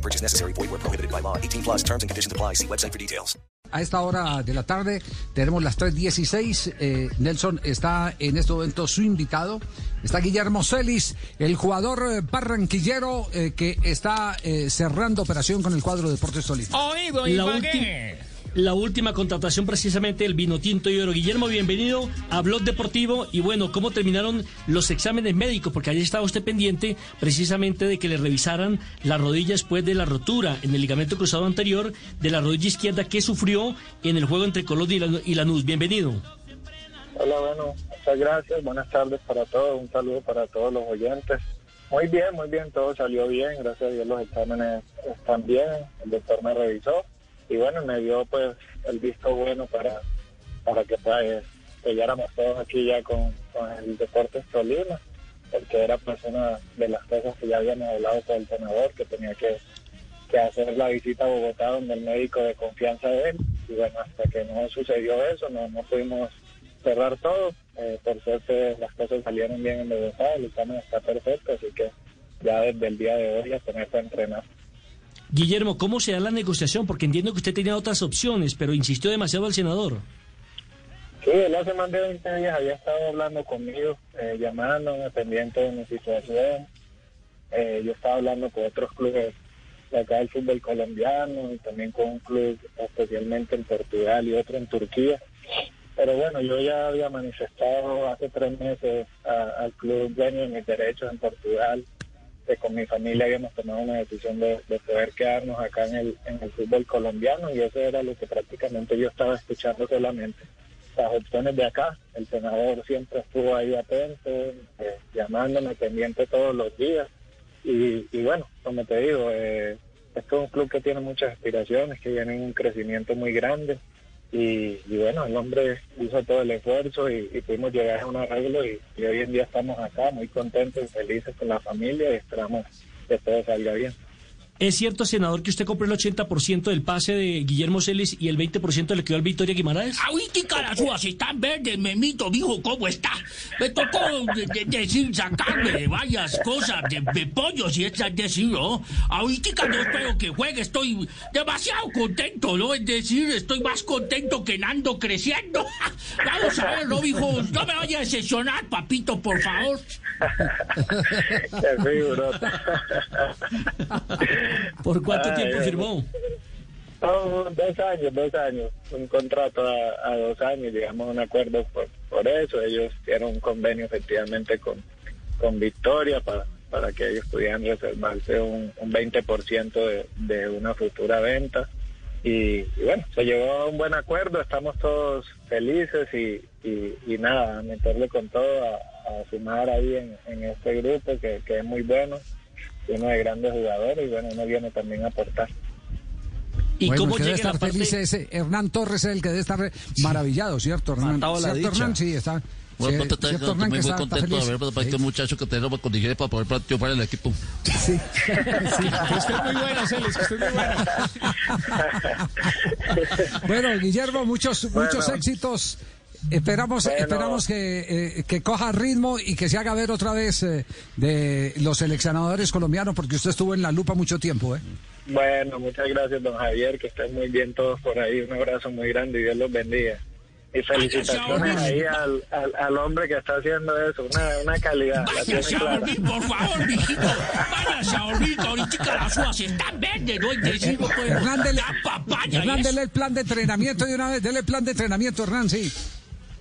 No purchase necessary. Void where prohibited by law. 18 plus terms and conditions apply. See website for details. A esta hora de la tarde tenemos las 3.16. Eh, Nelson está en este momento su invitado. Está Guillermo Celis, el jugador eh, barranquillero eh, que está eh, cerrando operación con el cuadro de Deportes Tolima. Oído, La, Ibagué. ulti- la última contratación precisamente el vino tinto y oro. Guillermo, bienvenido a Blog Deportivo. Y bueno, ¿cómo terminaron los exámenes médicos? Porque ayer estaba usted pendiente precisamente de que le revisaran la rodilla después de la rotura en el ligamento cruzado anterior de la rodilla izquierda que sufrió en el juego entre Colón y, y Lanús. Bienvenido. Hola, bueno, muchas gracias. Buenas tardes para todos. Un saludo para todos los oyentes. Muy bien, muy bien. Todo salió bien. Gracias a Dios los exámenes están bien. El doctor me revisó y bueno, me dio pues el visto bueno para, para que pues llegáramos todos aquí ya con, con el Deportes Tolima, porque era pues una de las cosas que ya habíamos hablado con el senador, que tenía que, que hacer la visita a Bogotá donde el médico de confianza de él. Y bueno, hasta que no sucedió eso, no, no pudimos cerrar todo. Eh, por suerte las cosas salieron bien en Bogotá, el examen está perfecto, así que ya desde el día de hoy a ponerse a entrenar. Guillermo, ¿cómo se da la negociación? Porque entiendo que usted tenía otras opciones, pero insistió demasiado el senador. Sí, él hace más de 20 días había estado hablando conmigo, eh, llamándome, pendiente de mi situación. Eh, yo estaba hablando con otros clubes de acá del fútbol colombiano y también con un club especialmente en Portugal y otro en Turquía. Pero bueno, yo ya había manifestado hace tres meses al club dueño de mis derechos en Portugal, con mi familia habíamos tomado una decisión de, de poder quedarnos acá en el, fútbol colombiano y eso era lo que prácticamente yo estaba escuchando solamente las opciones de acá. El senador siempre estuvo ahí atento, eh, llamándome pendiente todos los días. Y, bueno, como te digo, eh, esto es un club que tiene muchas aspiraciones, que viene en un crecimiento muy grande. Y, y bueno, el hombre hizo todo el esfuerzo y, pudimos llegar a un arreglo y, y hoy en día estamos acá muy contentos y felices con la familia y esperamos que todo salga bien. ¿Es cierto, senador, que usted compró el 80% del pase de Guillermo Celis y el 20% le quedó al Victoria Guimaraes? Ahorita las uvas están verdes, memito, dijo, ¿cómo está? Me tocó de- de- decir, sacarme de varias cosas, de, de pollos y es decir, ¿no? Ahorita no espero que juegue, estoy demasiado contento, ¿no? Es decir, estoy más contento que Nando creciendo. Vamos a ver, ¿no, hijo? No me vaya a decepcionar, papito, por favor. Qué figurota. ¿Por cuánto tiempo ay, firmó? No, dos años, dos años, un contrato a, a dos años, llegamos a un acuerdo por, por eso, ellos tienen un convenio efectivamente con, con Victoria para, para que ellos pudieran reservarse un, un 20% de, de una futura venta. Y, y bueno, se llegó a un buen acuerdo, estamos todos felices y, y, y nada, meterle con todo, a, a sumar ahí en, en este grupo que, que es muy bueno, uno de grandes jugadores y bueno, uno viene también a aportar. ¿Y bueno, cómo el que debe estar parte...? feliz es eh, Hernán Torres, el que debe estar maravillado, ¿cierto, Hernán? Matado a la ¿Cierto, dicha. Hernán? Sí, está. Bueno, sí, no te estás ¿cierto, quedando Hernán, muy, está- contento de ver para este Sí. muchacho que tenemos condiciones para poder triunfar en el equipo. Sí. Que usted es muy bueno, Celis, que usted es muy bueno. Bueno, Guillermo, muchos, muchos éxitos. Esperamos, Bueno. esperamos que, eh, que coja ritmo y que se haga ver otra vez eh, de los seleccionadores colombianos, porque usted estuvo en la lupa mucho tiempo, ¿eh? Bueno, muchas gracias, don Javier, que estén muy bien todos por ahí. Un abrazo muy grande y Dios los bendiga. Y felicitaciones ahí al, al, al hombre que está haciendo eso, una, una calidad, Váyase a dormir, por favor, mijito. Váyase a dormir, ahorita las uvas están verdes, ¿no? Es decir, no puede- Hernán, dele, la papaya Hernán, dele el plan de entrenamiento de una vez, dele el plan de entrenamiento, Hernán, sí.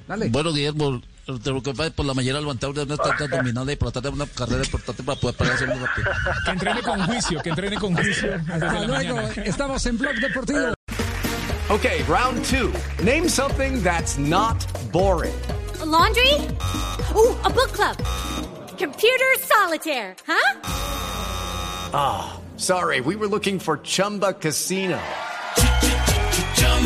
Dale. Bueno, Guillermo, de lo que pasa por la mañana levantar una estatua abdominal y tratar de una carrera importante para poder parar hacer muy rápido. Que entrene con juicio, que entrene con juicio. Hasta la luego, mañana. estamos en Blog Deportivo. Okay, round two. Name something that's not boring. A laundry? Ooh, a book club. Computer solitaire, huh? Sorry, we were looking for Chumba Casino.